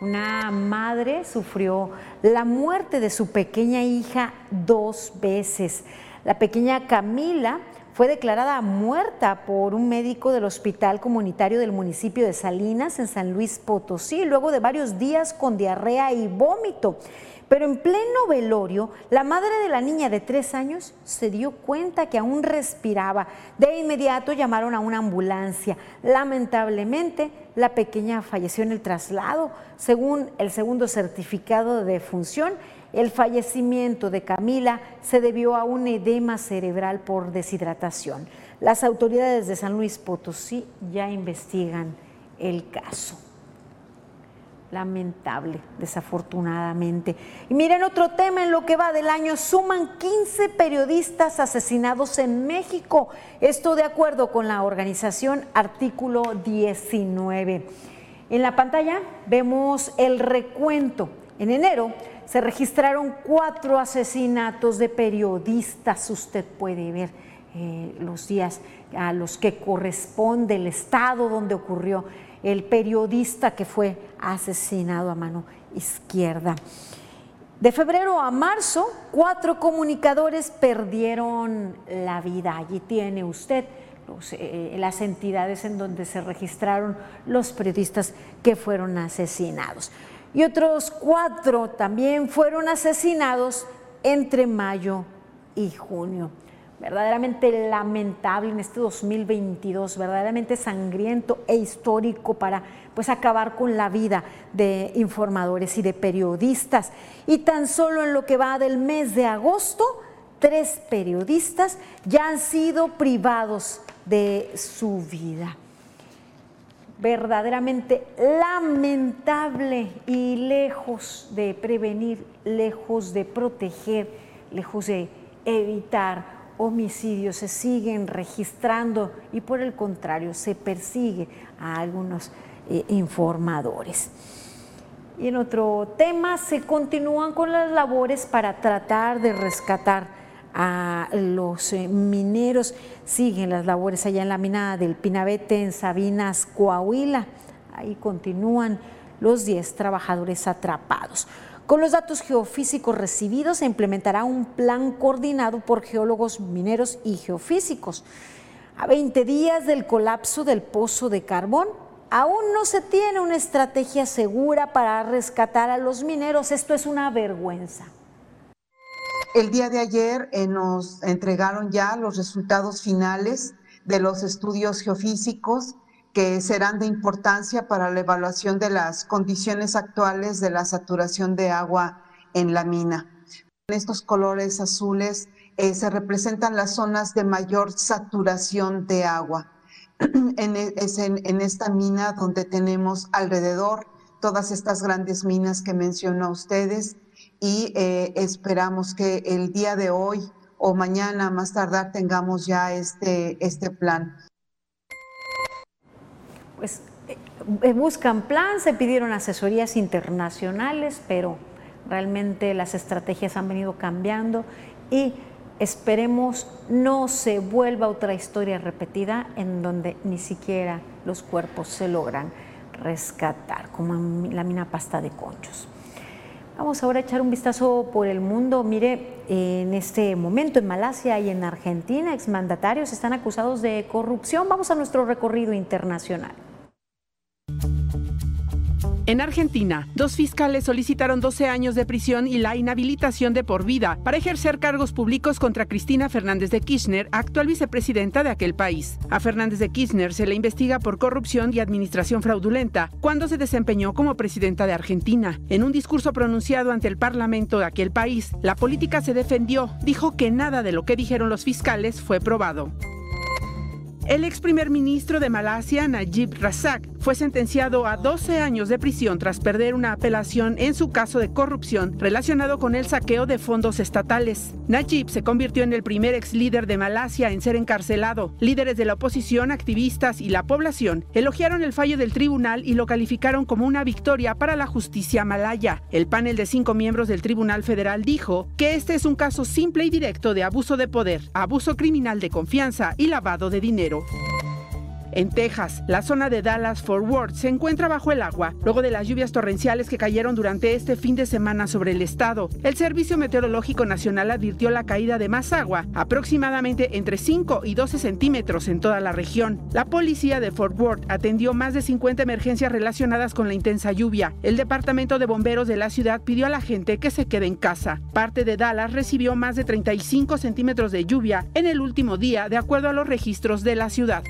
Una madre sufrió la muerte de su pequeña hija dos veces. La pequeña Camila fue declarada muerta por un médico del Hospital Comunitario del municipio de Salinas, en San Luis Potosí, luego de varios días con diarrea y vómito. Pero en pleno velorio, la madre de la niña de tres años se dio cuenta que aún respiraba. De inmediato llamaron a una ambulancia. Lamentablemente, la pequeña falleció en el traslado. Según el segundo certificado de defunción, el fallecimiento de Camila se debió a un edema cerebral por deshidratación. Las autoridades de San Luis Potosí ya investigan el caso. Lamentable, desafortunadamente. Y miren otro tema en lo que va del año, suman 15 periodistas asesinados en México. Esto de acuerdo con la organización Artículo 19. En la pantalla vemos el recuento. En enero se registraron cuatro asesinatos de periodistas. Usted puede ver eh, los días a los que corresponde el estado donde ocurrió el periodista que fue asesinado a mano izquierda. De febrero a marzo, cuatro comunicadores perdieron la vida. Allí tiene usted eh, las entidades en donde se registraron los periodistas que fueron asesinados y otros cuatro también fueron asesinados entre mayo y junio. Verdaderamente lamentable en este 2022, verdaderamente sangriento e histórico para pues acabar con la vida de informadores y de periodistas. Y tan solo en lo que va del mes de agosto, tres periodistas ya han sido privados de su vida verdaderamente lamentable y lejos de prevenir, lejos de proteger, lejos de evitar homicidios, se siguen registrando y por el contrario se persigue a algunos eh, informadores. Y en otro tema, se continúan con las labores para tratar de rescatar a los eh, mineros. Siguen las labores allá en la mina del Pinabete, en Sabinas, Coahuila. Ahí continúan los 10 trabajadores atrapados. Con los datos geofísicos recibidos se implementará un plan coordinado por geólogos mineros y geofísicos. A 20 días del colapso del pozo de carbón, aún no se tiene una estrategia segura para rescatar a los mineros. Esto es una vergüenza. El día de ayer eh, nos entregaron ya los resultados finales de los estudios geofísicos que serán de importancia para la evaluación de las condiciones actuales de la saturación de agua en la mina. En estos colores azules eh, se representan las zonas de mayor saturación de agua. en, es en, esta mina donde tenemos alrededor todas estas grandes minas que menciono a ustedes y eh, esperamos que el día de hoy o mañana más tardar tengamos ya este, este plan. Pues eh, buscan plan, se pidieron asesorías internacionales, pero realmente las estrategias han venido cambiando y esperemos no se vuelva otra historia repetida en donde ni siquiera los cuerpos se logran rescatar, como en la mina pasta de conchos. Vamos ahora a echar un vistazo por el mundo. Mire, en este momento en Malasia y en Argentina, exmandatarios están acusados de corrupción. Vamos a nuestro recorrido internacional. En Argentina, dos fiscales solicitaron 12 años de prisión y la inhabilitación de por vida para ejercer cargos públicos contra Cristina Fernández de Kirchner, actual vicepresidenta de aquel país. A Fernández de Kirchner se le investiga por corrupción y administración fraudulenta cuando se desempeñó como presidenta de Argentina. En un discurso pronunciado ante el Parlamento de aquel país, la política se defendió, dijo que nada de lo que dijeron los fiscales fue probado. El ex primer ministro de Malasia, Najib Razak, fue sentenciado a 12 años de prisión tras perder una apelación en su caso de corrupción relacionado con el saqueo de fondos estatales. Najib se convirtió en el primer ex líder de Malasia en ser encarcelado. Líderes de la oposición, activistas y la población elogiaron el fallo del tribunal y lo calificaron como una victoria para la justicia malaya. El panel de cinco miembros del Tribunal Federal dijo que este es un caso simple y directo de abuso de poder, abuso criminal de confianza y lavado de dinero. En Texas, la zona de Dallas Fort Worth se encuentra bajo el agua luego de las lluvias torrenciales que cayeron durante este fin de semana sobre el estado. El Servicio Meteorológico Nacional advirtió la caída de más agua, aproximadamente entre 5 y 12 centímetros en toda la región. La policía de Fort Worth atendió más de 50 emergencias relacionadas con la intensa lluvia. El Departamento de Bomberos de la ciudad pidió a la gente que se quede en casa. Parte de Dallas recibió más de 35 centímetros de lluvia en el último día, de acuerdo a los registros de la ciudad.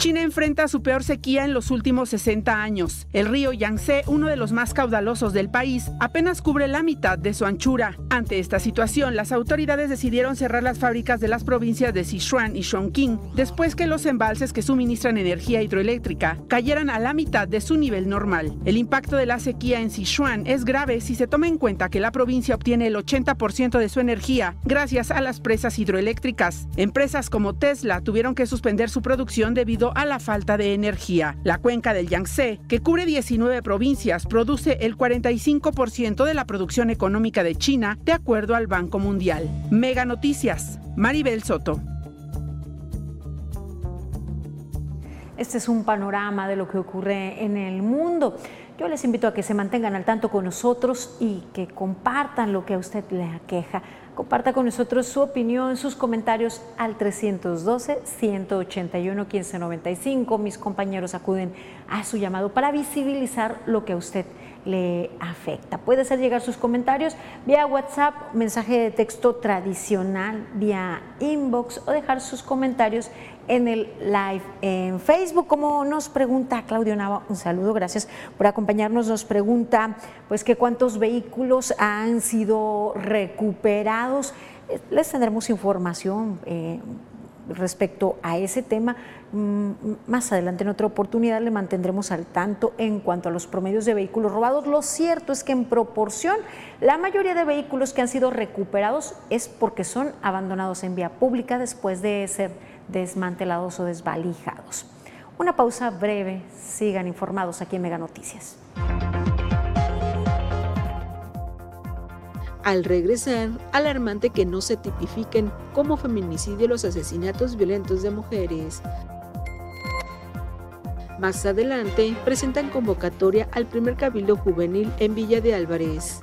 China enfrenta su peor sequía en los últimos 60 años. El río Yangtze, uno de los más caudalosos del país, apenas cubre la mitad de su anchura. Ante esta situación, las autoridades decidieron cerrar las fábricas de las provincias de Sichuan y Chongqing, después que los embalses que suministran energía hidroeléctrica cayeran a la mitad de su nivel normal. El impacto de la sequía en Sichuan es grave si se toma en cuenta que la provincia obtiene el 80% de su energía gracias a las presas hidroeléctricas. Empresas como Tesla tuvieron que suspender su producción debido a la falta de energía. La cuenca del Yangtze, que cubre 19 provincias, produce el 45% de la producción económica de China, de acuerdo al Banco Mundial. Mega Noticias, Maribel Soto. Este es un panorama de lo que ocurre en el mundo. Yo les invito a que se mantengan al tanto con nosotros y que compartan lo que a usted le aqueja. Comparta con nosotros su opinión, sus comentarios al 312-181-1595. Mis compañeros acuden a su llamado para visibilizar lo que a usted le afecta. Puede hacer llegar sus comentarios vía WhatsApp, mensaje de texto tradicional, vía inbox o dejar sus comentarios en el live en Facebook. Como nos pregunta Claudio Nava, un saludo, gracias por acompañarnos. Nos pregunta pues que cuántos vehículos han sido recuperados. Eh, les tendremos información. Eh, respecto a ese tema. Mm, más adelante, en otra oportunidad, le mantendremos al tanto en cuanto a los promedios de vehículos robados. Lo cierto es que en proporción, la mayoría de vehículos que han sido recuperados es porque son abandonados en vía pública después de ser desmantelados o desvalijados. Una pausa breve, sigan informados aquí en Mega Noticias. Al regresar, alarmante que no se tipifiquen como feminicidio los asesinatos violentos de mujeres. Más adelante, presentan convocatoria al primer cabildo juvenil en Villa de Álvarez.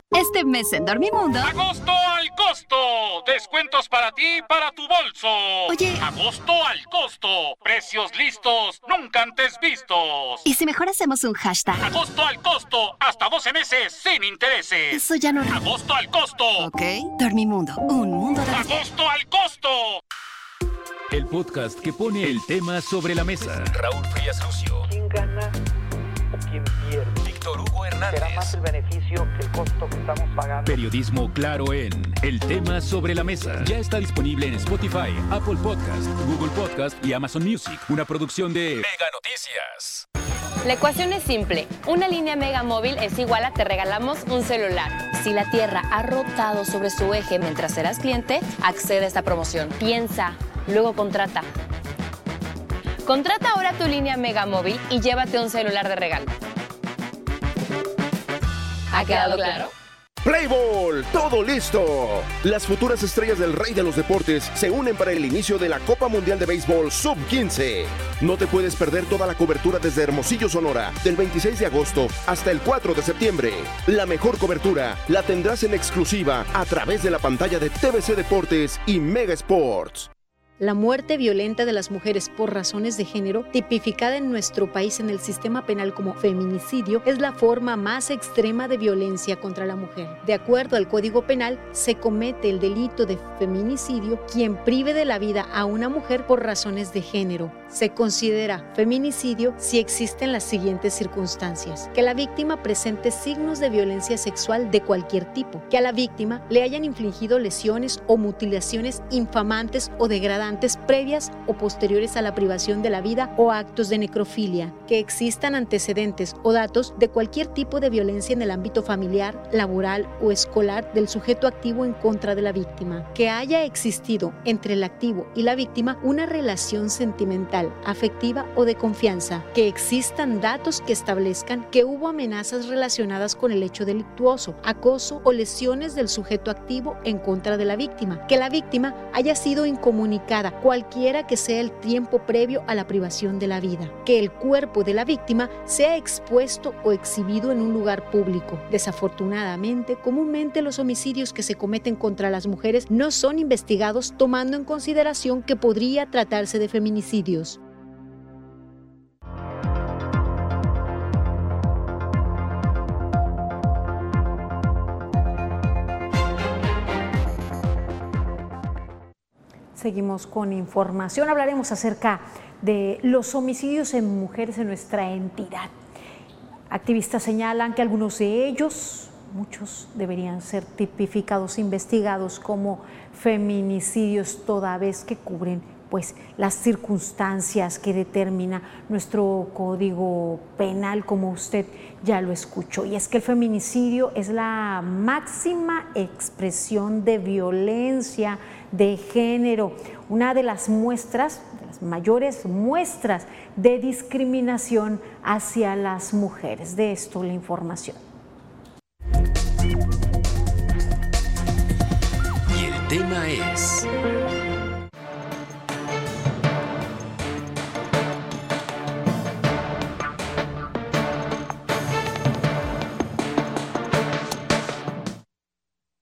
Este mes en Dormimundo. ¡Agosto al costo! Descuentos para ti y para tu bolso. Oye. ¡Agosto al costo! Precios listos, nunca antes vistos. ¿Y si mejor hacemos un hashtag? ¡Agosto al costo! Hasta 12 meses sin intereses. Eso ya no. ¡Agosto al costo! Ok. Dormimundo, un mundo de. ¡Agosto al costo! el podcast que pone el tema sobre la mesa. Raúl Frías Lucio. ¿Quién gana? Será más el beneficio que el costo que estamos pagando. Periodismo claro en El tema sobre la mesa. Ya está disponible en Spotify, Apple Podcast, Google Podcast y Amazon Music. Una producción de Mega Noticias. La ecuación es simple. Una línea Mega Móvil es igual a te regalamos un celular. Si la Tierra ha rotado sobre su eje mientras eras cliente, accede a esta promoción. Piensa, luego contrata. Contrata ahora tu línea Mega Móvil y llévate un celular de regalo. ¿Ha quedado claro? Play Ball, todo listo. Las futuras estrellas del rey de los deportes se unen para el inicio de la Copa Mundial de Béisbol Sub-15. No te puedes perder toda la cobertura desde Hermosillo, Sonora, del 26 de agosto hasta el 4 de septiembre. La mejor cobertura la tendrás en exclusiva a través de la pantalla de TVC Deportes y Mega Sports. La muerte violenta de las mujeres por razones de género, tipificada en nuestro país en el sistema penal como feminicidio, es la forma más extrema de violencia contra la mujer. De acuerdo al Código Penal, se comete el delito de feminicidio quien prive de la vida a una mujer por razones de género. Se considera feminicidio si existen las siguientes circunstancias. Que la víctima presente signos de violencia sexual de cualquier tipo. Que a la víctima le hayan infligido lesiones o mutilaciones infamantes o degradantes previas o posteriores a la privación de la vida o actos de necrofilia, que existan antecedentes o datos de cualquier tipo de violencia en el ámbito familiar, laboral o escolar del sujeto activo en contra de la víctima, que haya existido entre el activo y la víctima una relación sentimental, afectiva o de confianza, que existan datos que establezcan que hubo amenazas relacionadas con el hecho delictuoso, acoso o lesiones del sujeto activo en contra de la víctima, que la víctima haya sido incomunicada cualquiera que sea el tiempo previo a la privación de la vida, que el cuerpo de la víctima sea expuesto o exhibido en un lugar público. Desafortunadamente, comúnmente los homicidios que se cometen contra las mujeres no son investigados tomando en consideración que podría tratarse de feminicidios. Seguimos con información. Hablaremos acerca de los homicidios en mujeres en nuestra entidad. Activistas señalan que algunos de ellos, muchos, deberían ser tipificados, investigados como feminicidios, toda vez que cubren pues las circunstancias que determina nuestro código penal, como usted ya lo escuchó. Y es que el feminicidio es la máxima expresión de violencia de género, una de las muestras, de las mayores muestras de discriminación hacia las mujeres. De esto la información. Y el tema es...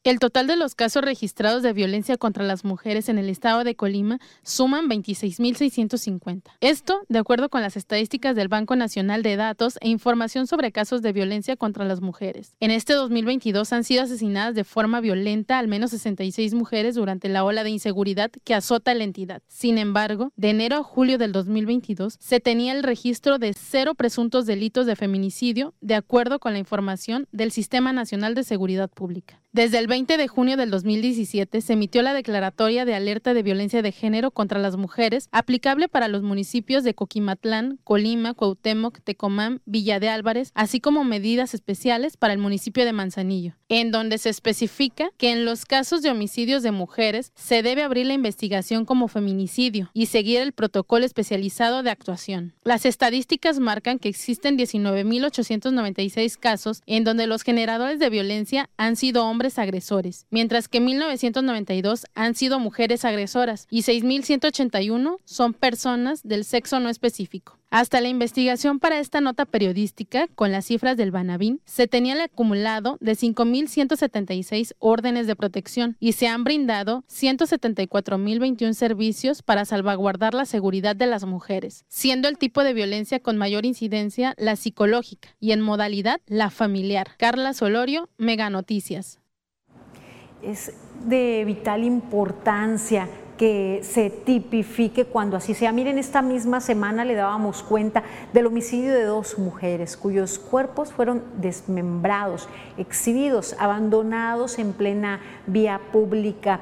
El total de los casos registrados de violencia contra las mujeres en el estado de Colima suman 26.650. Esto, de acuerdo con las estadísticas del Banco Nacional de Datos e información sobre casos de violencia contra las mujeres. En este 2022 han sido asesinadas de forma violenta al menos 66 mujeres durante la ola de inseguridad que azota la entidad. Sin embargo, de enero a julio del 2022 se tenía el registro de cero presuntos delitos de feminicidio, de acuerdo con la información del Sistema Nacional de Seguridad Pública. Desde el 20 de junio del 2017 se emitió la declaratoria de alerta de violencia de género contra las mujeres aplicable para los municipios de Coquimatlán, Colima, Cuauhtémoc, Tecomán, Villa de Álvarez, así como medidas especiales para el municipio de Manzanillo, en donde se especifica que en los casos de homicidios de mujeres se debe abrir la investigación como feminicidio y seguir el protocolo especializado de actuación. Las estadísticas marcan que existen 19.896 casos en donde los generadores de violencia han sido hombres agresores, mientras que 1992 han sido mujeres agresoras y 6.181 son personas del sexo no específico. Hasta la investigación para esta nota periodística, con las cifras del Banabín, se tenía el acumulado de 5.176 órdenes de protección y se han brindado 174.021 servicios para salvaguardar la seguridad de las mujeres, siendo el tipo de violencia con mayor incidencia la psicológica y en modalidad la familiar. Carla Solorio, Mega Noticias es de vital importancia que se tipifique cuando así sea. Miren, esta misma semana le dábamos cuenta del homicidio de dos mujeres cuyos cuerpos fueron desmembrados, exhibidos, abandonados en plena vía pública.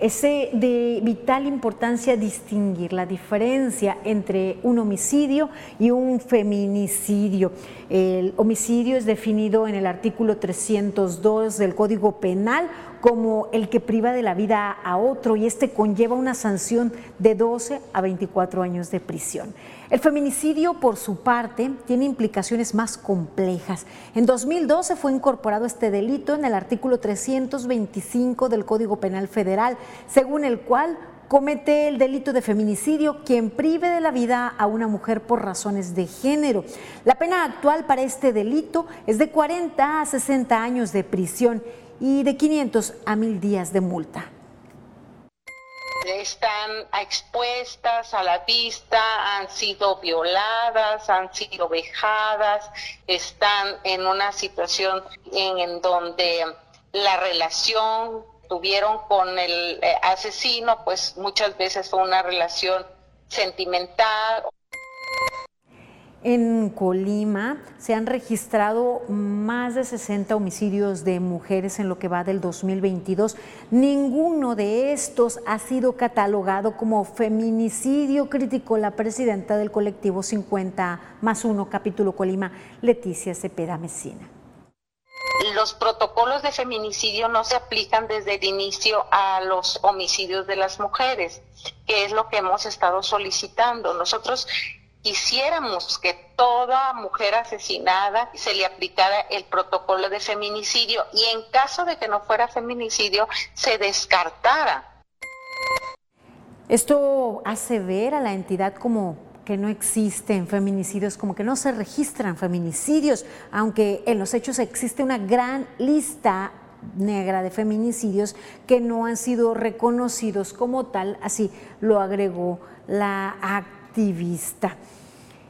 Es de vital importancia distinguir la diferencia entre un homicidio y un feminicidio. El homicidio es definido en el artículo 302 del Código Penal como el que priva de la vida a otro y este conlleva una sanción de 12 a 24 años de prisión. El feminicidio, por su parte, tiene implicaciones más complejas. En 2012 fue incorporado este delito en el artículo 325 del Código Penal Federal, según el cual comete el delito de feminicidio quien prive de la vida a una mujer por razones de género. La pena actual para este delito es de 40 a 60 años de prisión y de 500 a 1000 días de multa. Están expuestas a la vista, han sido violadas, han sido vejadas, están en una situación en, donde la relación tuvieron con el eh, asesino, pues muchas veces fue una relación sentimental en Colima se han registrado más de 60 homicidios de mujeres en lo que va del 2022. Ninguno de estos ha sido catalogado como feminicidio, criticó la presidenta del colectivo 50 más 1 capítulo Colima, Leticia Cepeda Mesina. Los protocolos de feminicidio no se aplican desde el inicio a los homicidios de las mujeres, que es lo que hemos estado solicitando. Nosotros quisiéramos que toda mujer asesinada se le aplicara el protocolo de feminicidio y en caso de que no fuera feminicidio se descartara. Esto hace ver a la entidad como que no existen feminicidios, como que no se registran feminicidios, aunque en los hechos existe una gran lista negra de feminicidios que no han sido reconocidos como tal, así lo agregó la activista.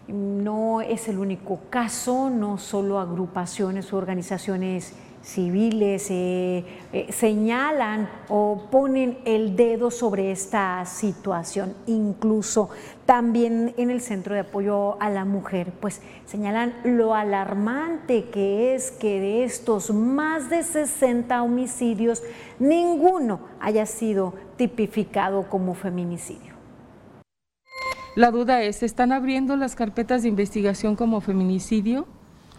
No es el único caso, no solo agrupaciones o organizaciones civiles eh, eh, señalan o ponen el dedo sobre esta situación, incluso también en el Centro de Apoyo a la Mujer, pues señalan lo alarmante que es que de estos más de 60 homicidios, ninguno haya sido tipificado como feminicidio. La duda es, ¿se están abriendo las carpetas de investigación como feminicidio?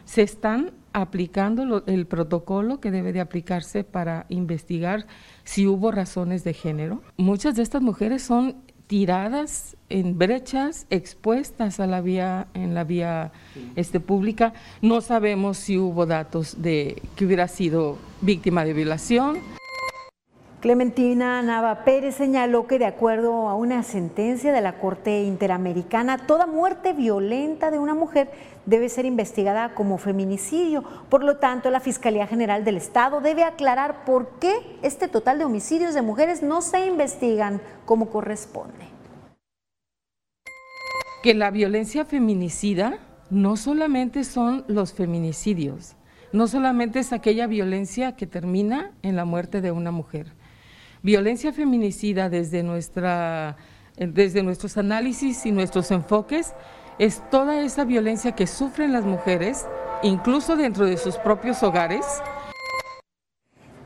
¿Se están aplicando el protocolo que debe de aplicarse para investigar si hubo razones de género? Muchas de estas mujeres son tiradas en brechas, expuestas a la vía, en la vía este, pública. No sabemos si hubo datos de que hubiera sido víctima de violación. Clementina Nava Pérez señaló que de acuerdo a una sentencia de la Corte Interamericana, toda muerte violenta de una mujer debe ser investigada como feminicidio. Por lo tanto, la Fiscalía General del Estado debe aclarar por qué este total de homicidios de mujeres no se investigan como corresponde. Que la violencia feminicida no solamente son los feminicidios, no solamente es aquella violencia que termina en la muerte de una mujer Violencia feminicida desde, nuestra, desde nuestros análisis y nuestros enfoques es toda esa violencia que sufren las mujeres, incluso dentro de sus propios hogares,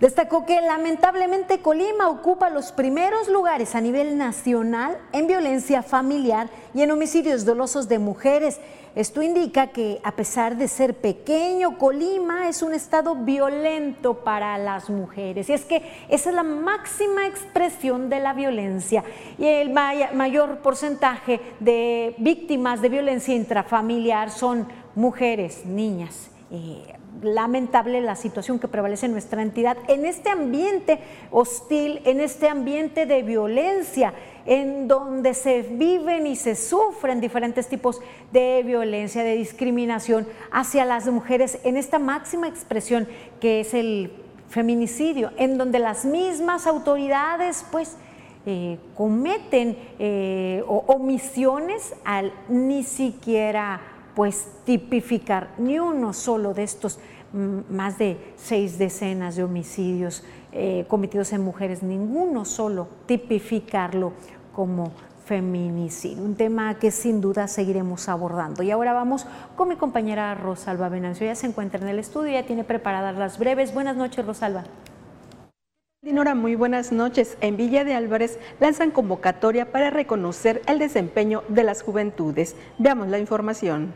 Destacó que lamentablemente Colima ocupa los primeros lugares a nivel nacional en violencia familiar y en homicidios dolosos de mujeres. Esto indica que a pesar de ser pequeño, Colima es un estado violento para las mujeres. Y es que esa es la máxima expresión de la violencia. Y el mayor porcentaje de víctimas de violencia intrafamiliar son mujeres, niñas. Eh, lamentable la situación que prevalece en nuestra entidad, en este ambiente hostil, en este ambiente de violencia, en donde se viven y se sufren diferentes tipos de violencia, de discriminación hacia las mujeres, en esta máxima expresión que es el feminicidio, en donde las mismas autoridades pues eh, cometen eh, omisiones al ni siquiera pues tipificar ni uno solo de estos mm, más de seis decenas de homicidios eh, cometidos en mujeres, ninguno solo tipificarlo como feminicidio, un tema que sin duda seguiremos abordando. Y ahora vamos con mi compañera Rosalba Venancio, ya se encuentra en el estudio, ya tiene preparadas las breves. Buenas noches, Rosalba. Dinora, muy buenas noches. En Villa de Álvarez lanzan convocatoria para reconocer el desempeño de las juventudes. Veamos la información.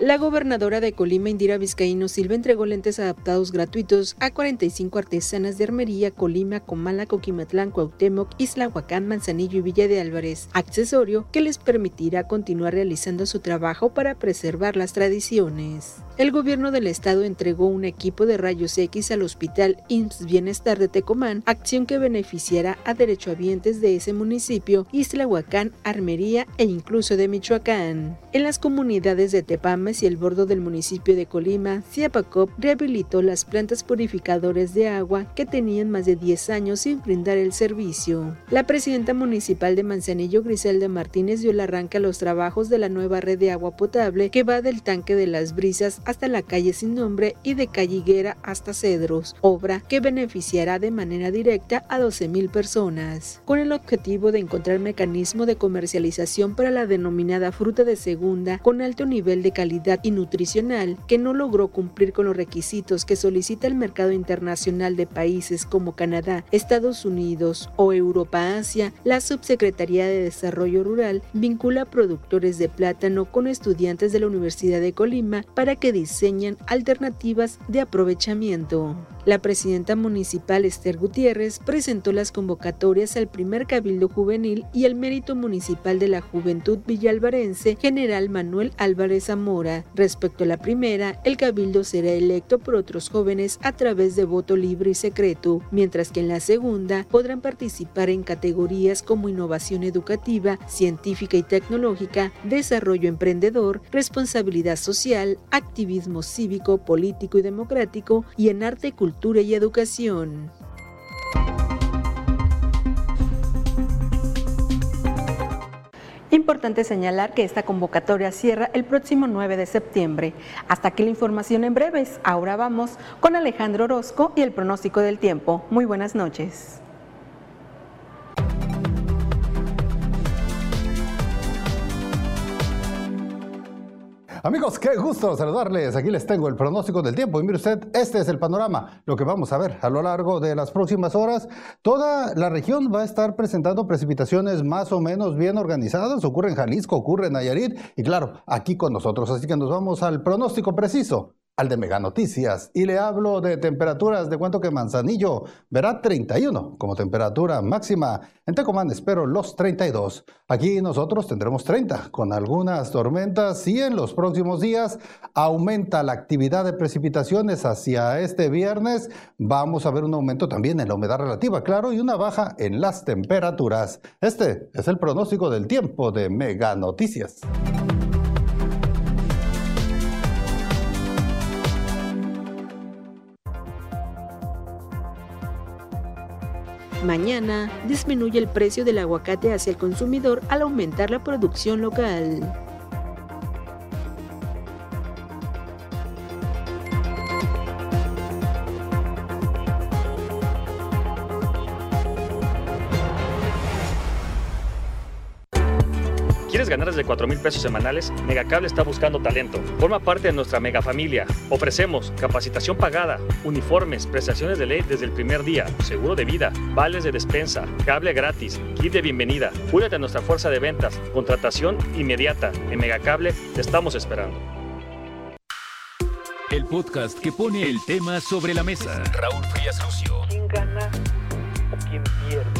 La gobernadora de Colima, Indira Vizcaíno Silva, entregó lentes adaptados gratuitos a 45 artesanas de armería Colima, Comala, Coquimatlán, Cuauhtémoc, Isla Huacán, Manzanillo y Villa de Álvarez, accesorio que les permitirá continuar realizando su trabajo para preservar las tradiciones. El gobierno del estado entregó un equipo de rayos X al Hospital IMSS Bienestar de Tecomán, acción que beneficiará a derechohabientes de ese municipio, Isla Huacán, Armería e incluso de Michoacán. En las comunidades de Tepama y el bordo del municipio de Colima, Ciapacop rehabilitó las plantas purificadoras de agua que tenían más de 10 años sin brindar el servicio. La presidenta municipal de Manzanillo, Griselda Martínez, dio el arranque a los trabajos de la nueva red de agua potable que va del tanque de las brisas hasta la calle sin nombre y de calle Higuera hasta Cedros, obra que beneficiará de manera directa a 12.000 personas, con el objetivo de encontrar mecanismo de comercialización para la denominada fruta de segunda con alto nivel de calidad y nutricional que no logró cumplir con los requisitos que solicita el mercado internacional de países como Canadá, Estados Unidos o Europa-Asia, la Subsecretaría de Desarrollo Rural vincula productores de plátano con estudiantes de la Universidad de Colima para que diseñen alternativas de aprovechamiento. La presidenta municipal Esther Gutiérrez presentó las convocatorias al primer Cabildo Juvenil y el Mérito Municipal de la Juventud Villalvarense, General Manuel Álvarez Zamora. Respecto a la primera, el Cabildo será electo por otros jóvenes a través de voto libre y secreto, mientras que en la segunda podrán participar en categorías como innovación educativa, científica y tecnológica, desarrollo emprendedor, responsabilidad social, activismo cívico, político y democrático y en arte cultura y educación. Importante señalar que esta convocatoria cierra el próximo 9 de septiembre. Hasta aquí la información en breves. Ahora vamos con Alejandro Orozco y el pronóstico del tiempo. Muy buenas noches. Amigos, qué gusto saludarles. Aquí les tengo el pronóstico del tiempo. Y mire usted, este es el panorama, lo que vamos a ver a lo largo de las próximas horas. Toda la región va a estar presentando precipitaciones más o menos bien organizadas. Ocurre en Jalisco, ocurre en Nayarit y claro, aquí con nosotros. Así que nos vamos al pronóstico preciso al de Mega Noticias y le hablo de temperaturas de cuento que Manzanillo verá 31 como temperatura máxima. En Tecomán espero los 32. Aquí nosotros tendremos 30 con algunas tormentas y en los próximos días aumenta la actividad de precipitaciones hacia este viernes. Vamos a ver un aumento también en la humedad relativa, claro, y una baja en las temperaturas. Este es el pronóstico del tiempo de Mega Noticias. Mañana disminuye el precio del aguacate hacia el consumidor al aumentar la producción local. Ganar desde 4 mil pesos semanales, Megacable está buscando talento. Forma parte de nuestra mega familia. Ofrecemos capacitación pagada, uniformes, prestaciones de ley desde el primer día, seguro de vida, vales de despensa, cable gratis, kit de bienvenida. Únete a nuestra fuerza de ventas, contratación inmediata. En Megacable te estamos esperando. El podcast que pone el tema sobre la mesa. Raúl Frías Lucio. ¿Quién gana o quién pierde?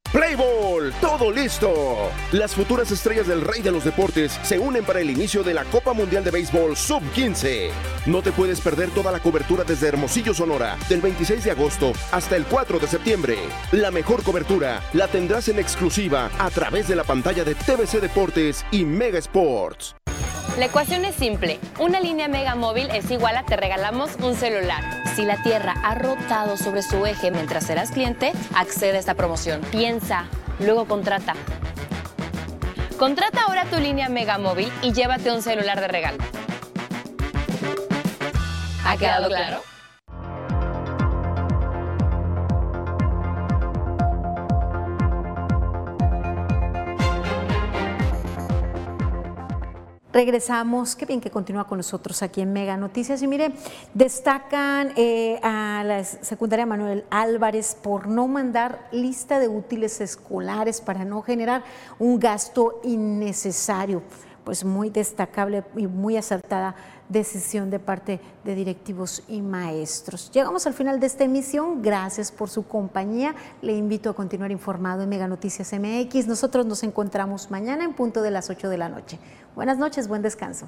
Playball, todo listo. Las futuras estrellas del rey de los deportes se unen para el inicio de la Copa Mundial de Béisbol Sub-15. No te puedes perder toda la cobertura desde Hermosillo, Sonora, del 26 de agosto hasta el 4 de septiembre. La mejor cobertura la tendrás en exclusiva a través de la pantalla de TVC Deportes y Mega Sports. La ecuación es simple. Una línea Mega Móvil es igual a te regalamos un celular. Si la Tierra ha rotado sobre su eje mientras eras cliente, accede a esta promoción. Piensa, luego contrata. Contrata ahora tu línea Mega Móvil y llévate un celular de regalo. ¿Ha quedado claro? Regresamos, qué bien que continúa con nosotros aquí en Mega Noticias. Y mire, destacan eh, a la secundaria Manuel Álvarez por no mandar lista de útiles escolares para no generar un gasto innecesario. Pues muy destacable y muy acertada decisión de parte de directivos y maestros. Llegamos al final de esta emisión. Gracias por su compañía. Le invito a continuar informado en Mega Noticias MX. Nosotros nos encontramos mañana en punto de las 8 de la noche. Buenas noches, buen descanso.